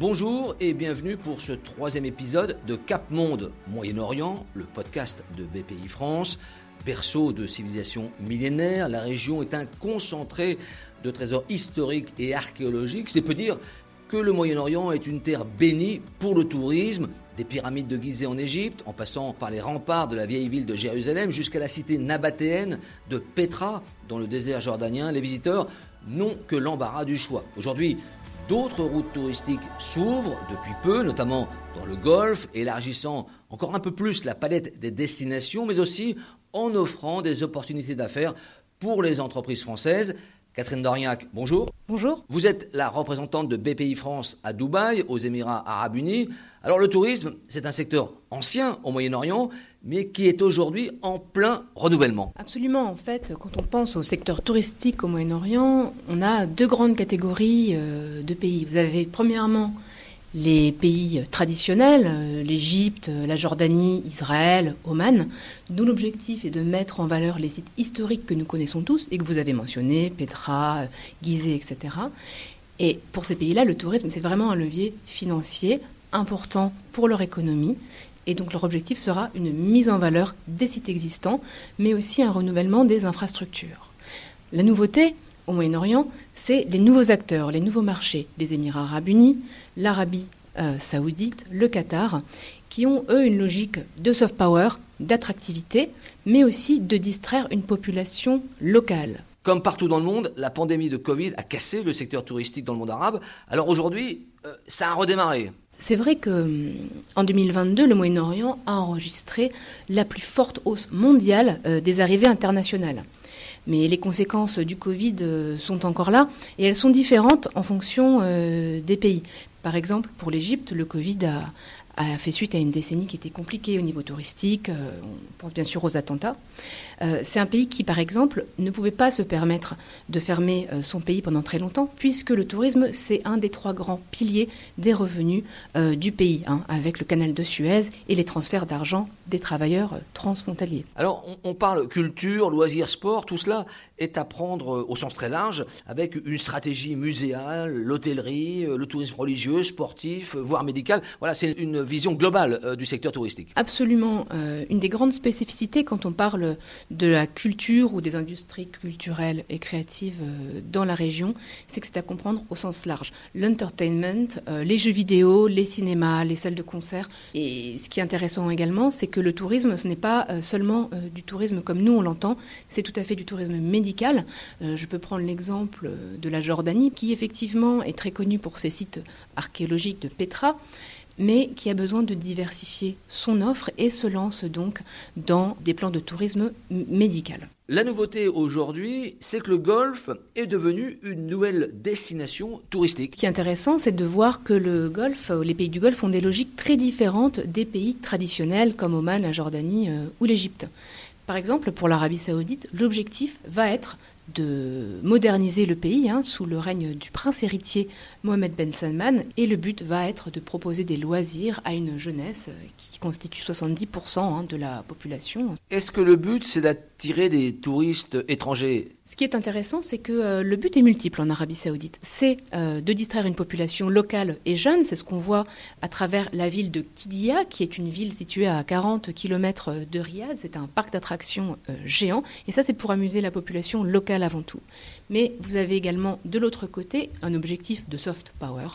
Bonjour et bienvenue pour ce troisième épisode de Cap Monde Moyen-Orient, le podcast de BPI France. Berceau de civilisation millénaire, la région est un concentré de trésors historiques et archéologiques. C'est peu dire que le Moyen-Orient est une terre bénie pour le tourisme, des pyramides de Gizeh en Égypte, en passant par les remparts de la vieille ville de Jérusalem jusqu'à la cité nabatéenne de Petra dans le désert jordanien. Les visiteurs n'ont que l'embarras du choix. Aujourd'hui, D'autres routes touristiques s'ouvrent depuis peu, notamment dans le Golfe, élargissant encore un peu plus la palette des destinations, mais aussi en offrant des opportunités d'affaires pour les entreprises françaises. Catherine Doriac, bonjour. Bonjour. Vous êtes la représentante de BPI France à Dubaï, aux Émirats arabes unis. Alors le tourisme, c'est un secteur ancien au Moyen-Orient, mais qui est aujourd'hui en plein renouvellement. Absolument. En fait, quand on pense au secteur touristique au Moyen-Orient, on a deux grandes catégories euh, de pays. Vous avez premièrement les pays traditionnels, euh, l'Égypte, la Jordanie, Israël, Oman, dont l'objectif est de mettre en valeur les sites historiques que nous connaissons tous et que vous avez mentionnés, Petra, Gizeh, etc. Et pour ces pays-là, le tourisme, c'est vraiment un levier financier important pour leur économie. Et donc leur objectif sera une mise en valeur des sites existants, mais aussi un renouvellement des infrastructures. La nouveauté au Moyen-Orient, c'est les nouveaux acteurs, les nouveaux marchés, les Émirats arabes unis, l'Arabie euh, saoudite, le Qatar, qui ont, eux, une logique de soft power, d'attractivité, mais aussi de distraire une population locale. Comme partout dans le monde, la pandémie de Covid a cassé le secteur touristique dans le monde arabe. Alors aujourd'hui, euh, ça a redémarré. C'est vrai que en 2022, le Moyen-Orient a enregistré la plus forte hausse mondiale euh, des arrivées internationales. Mais les conséquences du Covid euh, sont encore là et elles sont différentes en fonction euh, des pays. Par exemple, pour l'Égypte, le Covid a, a fait suite à une décennie qui était compliquée au niveau touristique. Euh, on pense bien sûr aux attentats. Euh, c'est un pays qui, par exemple, ne pouvait pas se permettre de fermer euh, son pays pendant très longtemps, puisque le tourisme, c'est un des trois grands piliers des revenus du pays, hein, avec le canal de Suez et les transferts d'argent des travailleurs transfrontaliers. Alors, on, on, parle culture, loisirs, sport, tout cela est à prendre au sens très large, avec une stratégie muséale, l'hôtellerie, le tourisme religieux, sportif, voire médical. Voilà, c'est une vision globale euh, du secteur touristique. Absolument. Euh, une des grandes spécificités quand on parle de la culture ou des industries culturelles et créatives euh, dans la région, c'est que c'est à comprendre au sens large. L'entertainment, les jeux vidéo, les cinémas, les salles de concert. Et ce qui est intéressant également, c'est que le tourisme, ce n'est pas seulement du tourisme comme nous on l'entend, c'est tout à fait du tourisme médical. je peux prendre l'exemple de la Jordanie, qui effectivement est très connue pour ses sites archéologiques de Petra mais qui a besoin de diversifier son offre et se lance donc dans des plans de tourisme médical. La nouveauté aujourd'hui, c'est que le Golfe est devenu une nouvelle destination touristique. Ce qui est intéressant, c'est de voir que le les pays du Golfe ont des logiques très différentes des pays traditionnels comme Oman, la Jordanie euh, ou l'Égypte. Par exemple, pour l'Arabie saoudite, l'objectif va être de moderniser le pays hein, sous le règne du prince héritier Mohamed Ben Salman. Et le but va être de proposer des loisirs à une jeunesse qui constitue 70% hein, de la population. Est-ce que le but c'est d'attirer des touristes étrangers? Ce qui est intéressant c'est que euh, le but est multiple en Arabie saoudite. C'est euh, de distraire une population locale et jeune, c'est ce qu'on voit à travers la ville de Kidia qui est une ville située à 40 km de Riyad, c'est un parc d'attractions euh, géant et ça c'est pour amuser la population locale avant tout. Mais vous avez également de l'autre côté un objectif de soft power,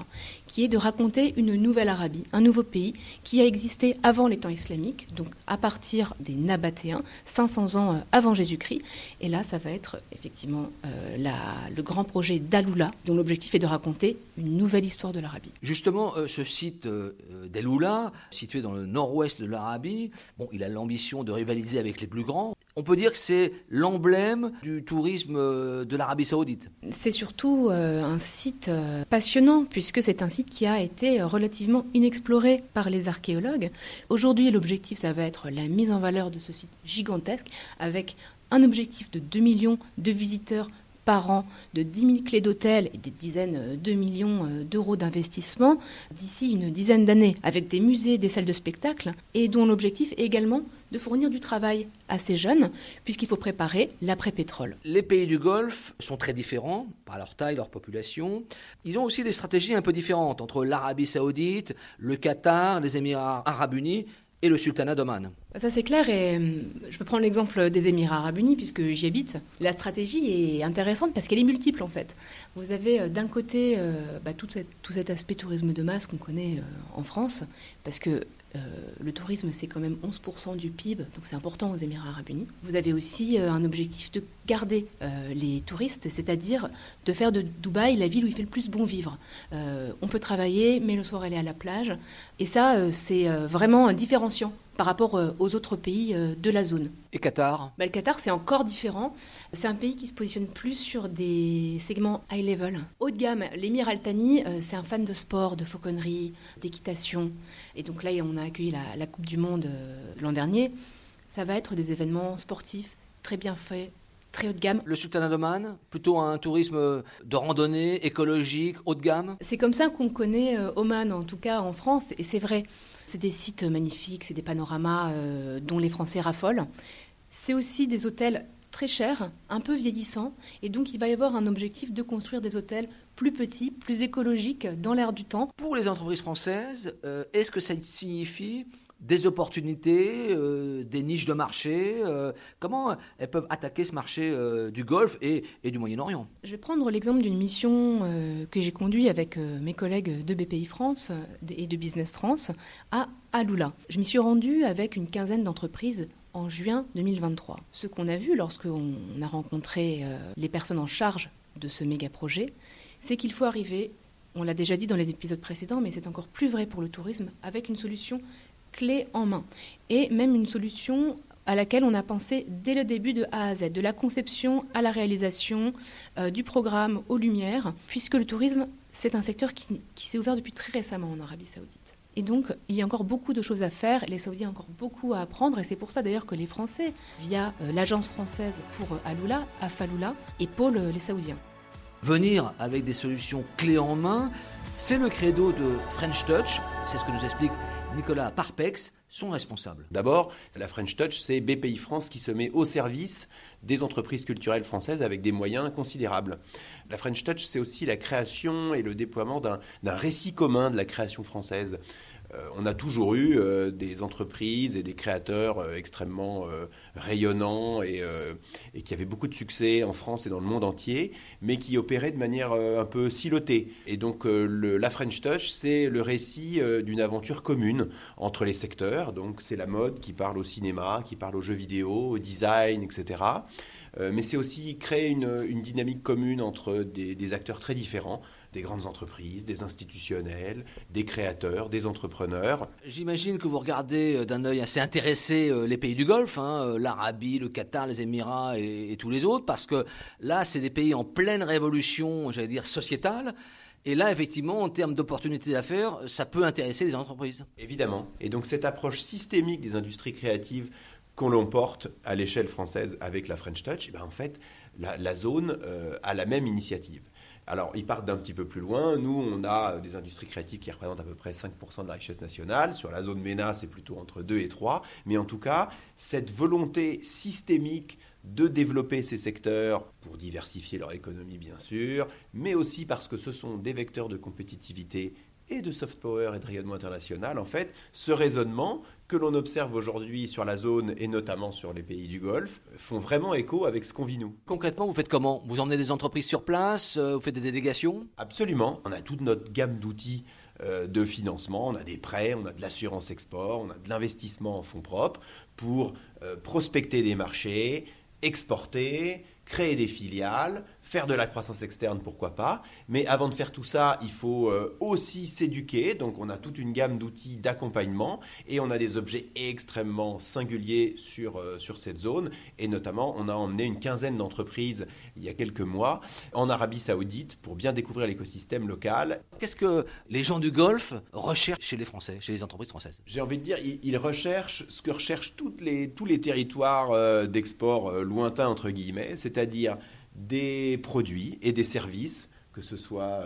qui est de raconter une nouvelle Arabie, un nouveau pays qui a existé avant les temps islamiques, donc à partir des Nabatéens, 500 ans euh, avant Jésus-Christ. Et là, ça va être effectivement euh, le grand projet d'Aloula, dont l'objectif est de raconter une nouvelle histoire de l'Arabie. Justement, euh, ce site euh, d'Aloula, situé dans le nord-ouest de l'Arabie, bon, il a l'ambition de rivaliser avec les plus grands. On peut dire que c'est l'emblème du tourisme euh, de l'Arabie saoudite. C'est surtout euh, un site euh, passionnant, puisque c'est un site qui a été relativement inexploré par les archéologues. Aujourd'hui, l'objectif, ça va être la mise en valeur de ce site gigantesque, avec un objectif de 2 millions de visiteurs par an de 10 000 clés d'hôtel et des dizaines de millions d'euros d'investissement d'ici une dizaine d'années, avec des musées, des salles de spectacle, et dont l'objectif est également de fournir du travail à ces jeunes, puisqu'il faut préparer l'après-pétrole. Les pays du Golfe sont très différents par leur taille, leur population. Ils ont aussi des stratégies un peu différentes entre l'Arabie saoudite, le Qatar, les Émirats arabes unis et le sultanat d'Oman. Ça c'est clair et hum, je peux prendre l'exemple des Émirats arabes unis puisque j'y habite. La stratégie est intéressante parce qu'elle est multiple en fait. Vous avez euh, d'un côté euh, bah, tout, cet aspect tourisme de masse qu'on connaît euh, en France parce que le tourisme, c'est quand même 11% du PIB, donc c'est important aux Émirats arabes unis. Vous avez aussi un objectif de garder les touristes, c'est-à-dire de faire de Dubaï la ville où il fait le plus bon vivre. on peut travailler, mais le soir aller à la plage. Et ça, c'est vraiment différenciant par rapport euh, aux autres pays euh, de la zone. Et Qatar? Bah, Le Qatar, c'est encore différent. C'est un pays qui se positionne plus sur des segments high level, haut de gamme. L'émir Al-Thani, euh, c'est un fan de sport, de fauconnerie, d'équitation. Et donc là, on a accueilli la, Coupe du Monde l'an dernier. Ça va être des événements sportifs très bien faits, très haut de gamme. Le sultanat d'Oman, plutôt un tourisme de randonnée, écologique, haut de gamme? C'est comme ça qu'on connaît Oman, en tout cas en France, et c'est vrai. C'est des sites magnifiques, c'est des panoramas euh, dont les Français raffolent. C'est aussi des hôtels très chers, un peu vieillissants, et donc il va y avoir un objectif de construire des hôtels plus petits, plus écologiques dans l'air du temps. Pour les entreprises françaises, euh, est-ce que ça signifie des opportunités, euh, des niches de marché euh, Comment elles peuvent attaquer ce marché euh, du Golfe et, du Moyen-Orient? Je vais prendre l'exemple d'une mission que j'ai conduite avec mes collègues de BPI France et de Business France à Aloula. Je m'y suis rendue avec une quinzaine d'entreprises en juin 2023. Ce qu'on a vu lorsqu'on a rencontré les personnes en charge de ce méga projet, c'est qu'il faut arriver, on l'a déjà dit dans les épisodes précédents, mais c'est encore plus vrai pour le tourisme, avec une solution clé en main. Et même une solution à laquelle on a pensé dès le début de A à Z, de la conception à la réalisation, euh, du programme aux lumières, puisque le tourisme, c'est un secteur qui, s'est ouvert depuis très récemment en Arabie saoudite. Et donc, il y a encore beaucoup de choses à faire, les Saoudiens ont encore beaucoup à apprendre, et c'est pour ça d'ailleurs que les Français, via euh, l'agence française pour euh, Aloula, Afaloula, épaulent les Saoudiens. Venir avec des solutions clés en main, c'est le credo de French Touch, c'est ce que nous explique Nicolas Parpex, sont responsables. D'abord, la French Touch, c'est BPI France qui se met au service des entreprises culturelles françaises avec des moyens considérables. La French Touch, c'est aussi la création et le déploiement d'un récit commun de la création française. Euh, on a toujours eu euh, des entreprises et des créateurs euh, extrêmement rayonnants et, qui avaient beaucoup de succès en France et dans le monde entier, mais qui opéraient de manière un peu silotée. Et donc la French Touch, c'est le récit d'une aventure commune entre les secteurs. Donc c'est la mode qui parle au cinéma, qui parle aux jeux vidéo, au design, etc. mais c'est aussi créer une, dynamique commune entre des acteurs très différents des grandes entreprises, des institutionnels, des créateurs, des entrepreneurs. J'imagine que vous regardez euh, d'un œil assez intéressé euh, les pays du Golfe, hein, euh, l'Arabie, le Qatar, les Émirats et, tous les autres, parce que là, c'est des pays en pleine révolution, j'allais dire, sociétale. Et là, effectivement, en termes d'opportunités d'affaires, ça peut intéresser les entreprises. Évidemment. Et donc cette approche systémique des industries créatives qu'on l'emporte à l'échelle française avec la French Touch, eh ben, en fait, la, zone a la même initiative. Alors, ils partent d'un petit peu plus loin. Nous, on a des industries créatives qui représentent à peu près 5% de la richesse nationale. Sur la zone MENA, c'est plutôt entre 2 et 3. Mais en tout cas, cette volonté systémique de développer ces secteurs pour diversifier leur économie, bien sûr, mais aussi parce que ce sont des vecteurs de compétitivité et de soft power et de rayonnement international, en fait, ce raisonnement que l'on observe aujourd'hui sur la zone et notamment sur les pays du Golfe font vraiment écho avec ce qu'on vit nous. Concrètement, vous faites comment? Vous emmenez des entreprises sur place euh, Vous faites des délégations? Absolument. On a toute notre gamme d'outils euh, de financement. On a des prêts, on a de l'assurance export, on a de l'investissement en fonds propres pour euh, prospecter des marchés, exporter, créer des filiales, faire de la croissance externe, pourquoi pas. Mais avant de faire tout ça, il faut euh, aussi s'éduquer. Donc on a toute une gamme d'outils d'accompagnement et on a des objets extrêmement singuliers sur, euh, sur cette zone. Et notamment, on a emmené une quinzaine d'entreprises il y a quelques mois en Arabie saoudite pour bien découvrir l'écosystème local. Qu'est-ce que les gens du Golfe recherchent chez les Français, chez les entreprises françaises? J'ai envie de dire, ils, recherchent ce que recherchent toutes les, tous les territoires euh, d'export lointains, entre guillemets, c'est-à-dire des produits et des services que ce soit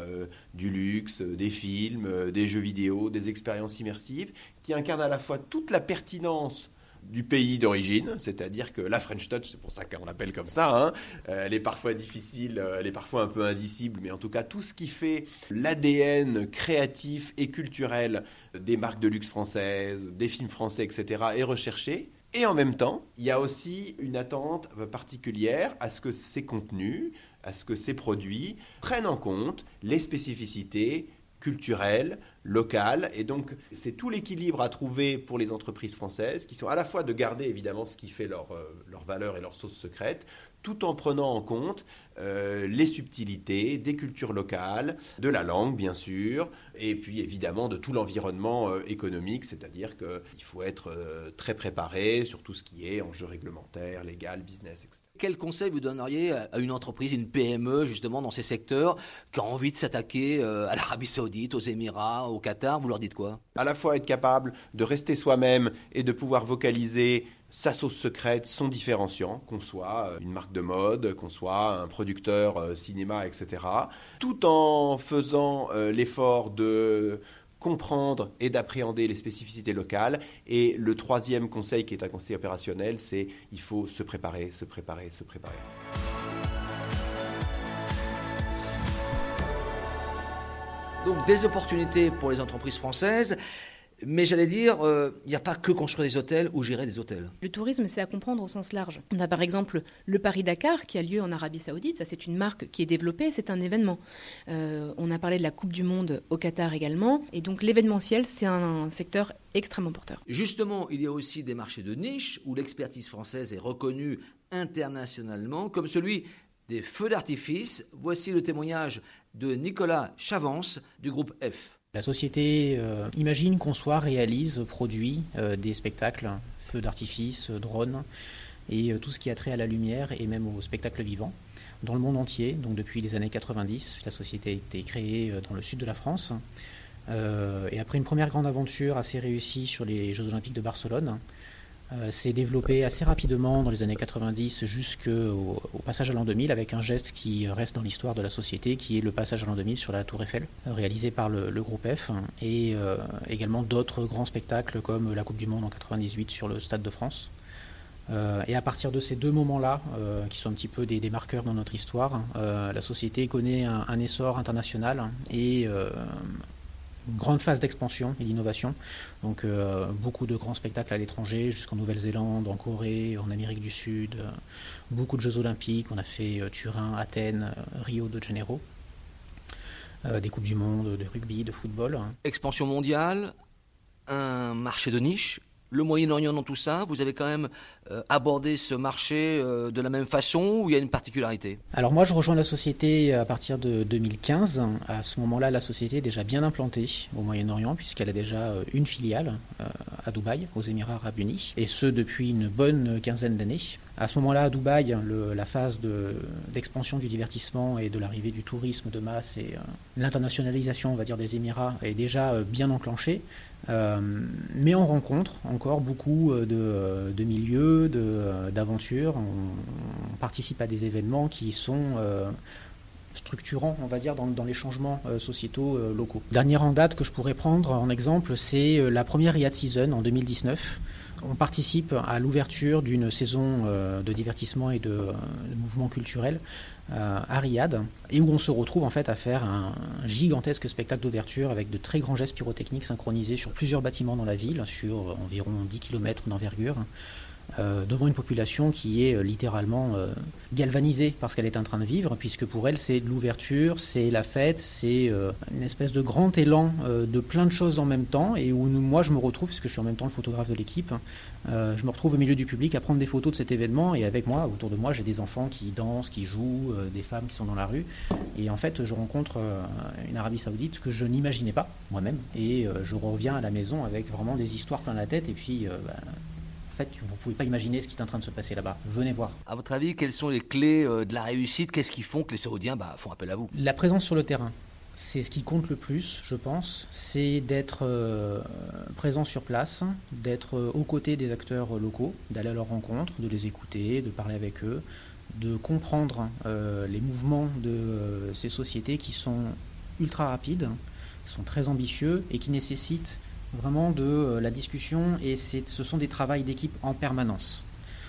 du luxe, des films, des jeux vidéo, des expériences immersives, qui incarnent à la fois toute la pertinence du pays d'origine, c'est-à-dire que la French Touch, c'est pour ça qu'on l'appelle comme ça, hein, euh, elle est parfois difficile, euh, elle est parfois un peu indicible, mais en tout cas tout ce qui fait l'ADN créatif et culturel des marques de luxe françaises, des films français, etc., est recherché. Et en même temps, il y a aussi une attente particulière à ce que ces contenus, à ce que ces produits prennent en compte les spécificités culturelles, local Et donc, c'est tout l'équilibre à trouver pour les entreprises françaises, qui sont à la fois de garder évidemment ce qui fait leur, euh, leur valeur et leur sauce secrète, tout en prenant en compte euh, les subtilités des cultures locales, de la langue bien sûr, et puis évidemment de tout l'environnement euh, économique, c'est-à-dire qu'il faut être euh, très préparé sur tout ce qui est enjeux réglementaires, légal, business, etc. Quel conseil vous donneriez à une entreprise, une PME justement dans ces secteurs, qui a envie de s'attaquer à l'Arabie saoudite, aux Émirats, au Qatar? Vous leur dites quoi? À la fois être capable de rester soi-même et de pouvoir vocaliser sa sauce secrète, son différenciant, qu'on soit euh, une marque de mode, qu'on soit un producteur euh, cinéma, etc., tout en faisant euh, l'effort de comprendre et d'appréhender les spécificités locales. Et le troisième conseil qui est un conseil opérationnel, c'est il faut se préparer, se préparer, se préparer. Donc des opportunités pour les entreprises françaises. Mais j'allais dire, euh, il n'y a pas que construire des hôtels ou gérer des hôtels. Le tourisme, c'est à comprendre au sens large. On a par exemple le Paris-Dakar qui a lieu en Arabie Saoudite. Ça, c'est une marque qui est développée, c'est un événement. Euh, on a parlé de la Coupe du Monde au Qatar également. Et donc, l'événementiel, c'est un secteur extrêmement porteur. Justement, il y a aussi des marchés de niche où l'expertise française est reconnue internationalement, comme celui des feux d'artifice. Voici le témoignage de Nicolas Chavance du groupe F. La société euh, imagine, conçoit, réalise, produit euh, des spectacles, feux d'artifice, drones et euh, tout ce qui a trait à la lumière et même au spectacle vivant dans le monde entier. Donc depuis les années 90, la société a été créée dans le sud de la France. et après une première grande aventure assez réussie sur les Jeux Olympiques de Barcelone, euh, s'est développé assez rapidement dans les années 90 jusqu'au au passage à l'an 2000 avec un geste qui reste dans l'histoire de la société qui est le passage à l'an 2000 sur la Tour Eiffel réalisé par le, groupe F et euh, également d'autres grands spectacles comme la Coupe du Monde en 98 sur le Stade de France. Euh, et à partir de ces deux moments-là, qui sont un petit peu des, marqueurs dans notre histoire, la société connaît un essor international et grande phase d'expansion et d'innovation. Donc euh, beaucoup de grands spectacles à l'étranger, jusqu'en Nouvelle-Zélande, en Corée, en Amérique du Sud, euh, beaucoup de Jeux olympiques, on a fait euh, Turin, Athènes, Rio de Janeiro, des Coupes du Monde de rugby, de football. Expansion mondiale, un marché de niche, le Moyen-Orient dans tout ça, vous avez quand même euh, abordé ce marché euh, de la même façon ou il y a une particularité? Alors moi je rejoins la société à partir de 2015. À ce moment-là, la société est déjà bien implantée au Moyen-Orient puisqu'elle a déjà euh, une filiale à Dubaï, aux Émirats arabes unis, et ce depuis une bonne quinzaine d'années. À ce moment-là, à Dubaï, la phase d'expansion du divertissement et de l'arrivée du tourisme de masse et l'internationalisation, on va dire, des Émirats est déjà bien enclenchée. Euh, mais on rencontre encore beaucoup euh, euh, de, milieux, d'aventures. On, participe à des événements qui sont structurants, on va dire, dans, les changements sociétaux locaux. Dernière en date que je pourrais prendre en exemple, c'est la première Riyadh Season en 2019. On participe à l'ouverture d'une saison de divertissement et de, de mouvements culturels euh, à Riyad, et où on se retrouve en fait à faire un, gigantesque spectacle d'ouverture avec de très grands gestes pyrotechniques synchronisés sur plusieurs bâtiments dans la ville, sur environ 10 km d'envergure. Euh, devant une population qui est euh, littéralement galvanisée par ce qu'elle est en train de vivre, puisque pour elle c'est l'ouverture, c'est la fête, c'est une espèce de grand élan de plein de choses en même temps, et où moi je me retrouve, puisque je suis en même temps le photographe de l'équipe, euh, je me retrouve au milieu du public à prendre des photos de cet événement et avec moi, autour de moi, j'ai des enfants qui dansent, qui jouent, euh, des femmes qui sont dans la rue. Et en fait, je rencontre euh, une Arabie Saoudite que je n'imaginais pas moi-même. Et je reviens à la maison avec vraiment des histoires plein la tête. Et puis, bah, fait, vous ne pouvez pas imaginer ce qui est en train de se passer là-bas. Venez voir. À votre avis, quelles sont les clés de la réussite? Qu'est-ce qui font que les Saoudiens bah, font appel à vous? La présence sur le terrain c'est ce qui compte le plus, je pense, c'est d'être euh, présent sur place, d'être euh, aux côtés des acteurs locaux, d'aller à leur rencontre, de les écouter, de parler avec eux, de comprendre les mouvements de ces sociétés qui sont ultra rapides, qui sont très ambitieux et qui nécessitent vraiment de la discussion et ce sont des travails d'équipe en permanence.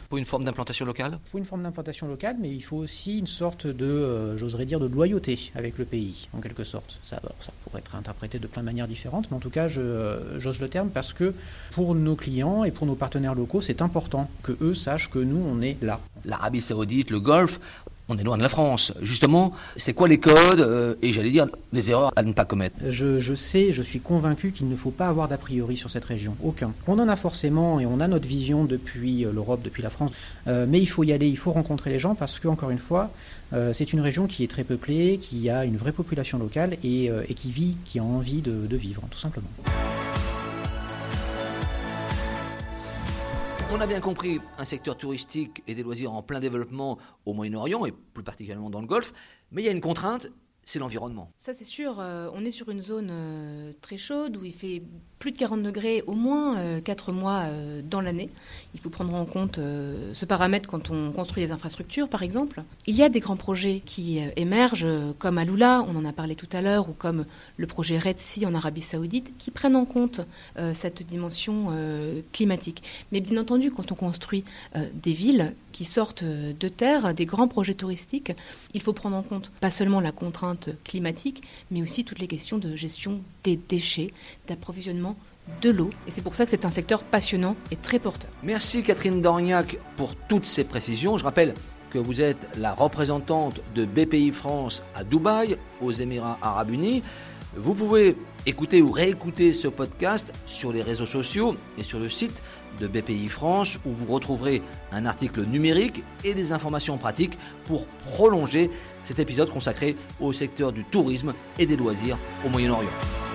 Pour une forme d'implantation locale? Il faut une forme d'implantation locale, mais il faut aussi une sorte de, euh, j'oserais dire, de loyauté avec le pays, en quelque sorte. Ça, ça pourrait être interprété de plein de manières différentes, mais en tout cas, euh, j'ose le terme parce que pour nos clients et pour nos partenaires locaux, c'est important que eux sachent que nous, on est là. L'Arabie saoudite, le Golfe, on est loin de la France. Justement, c'est quoi les codes euh, et j'allais dire les erreurs à ne pas commettre? Je, sais, je suis convaincu qu'il ne faut pas avoir d'a priori sur cette région, aucun. On en a forcément et on a notre vision depuis euh, l'Europe, depuis la France, euh, mais il faut y aller, il faut rencontrer les gens parce que, encore une fois, c'est une région qui est très peuplée, qui a une vraie population locale et, qui vit, qui a envie de vivre, tout simplement. On a bien compris un secteur touristique et des loisirs en plein développement au Moyen-Orient et plus particulièrement dans le Golfe, mais il y a une contrainte, c'est l'environnement. Ça c'est sûr, euh, on est sur une zone euh, très chaude où il fait plus de 40 degrés au moins 4 euh, mois dans l'année. Il faut prendre en compte ce paramètre quand on construit des infrastructures par exemple. Il y a des grands projets qui émergent comme Alula, on en a parlé tout à l'heure, ou comme le projet Red Sea en Arabie Saoudite, qui prennent en compte cette dimension climatique. Mais bien entendu, quand on construit des villes qui sortent de terre, des grands projets touristiques, il faut prendre en compte pas seulement la contrainte climatique, mais aussi toutes les questions de gestion des déchets, d'approvisionnement de l'eau. Et c'est pour ça que c'est un secteur passionnant et très porteur. Merci Catherine Dorniac pour toutes ces précisions. Je rappelle que vous êtes la représentante de BPI France à Dubaï, aux Émirats arabes unis. Vous pouvez écouter ou réécouter ce podcast sur les réseaux sociaux et sur le site de BPI France où vous retrouverez un article numérique et des informations pratiques pour prolonger cet épisode consacré au secteur du tourisme et des loisirs au Moyen-Orient.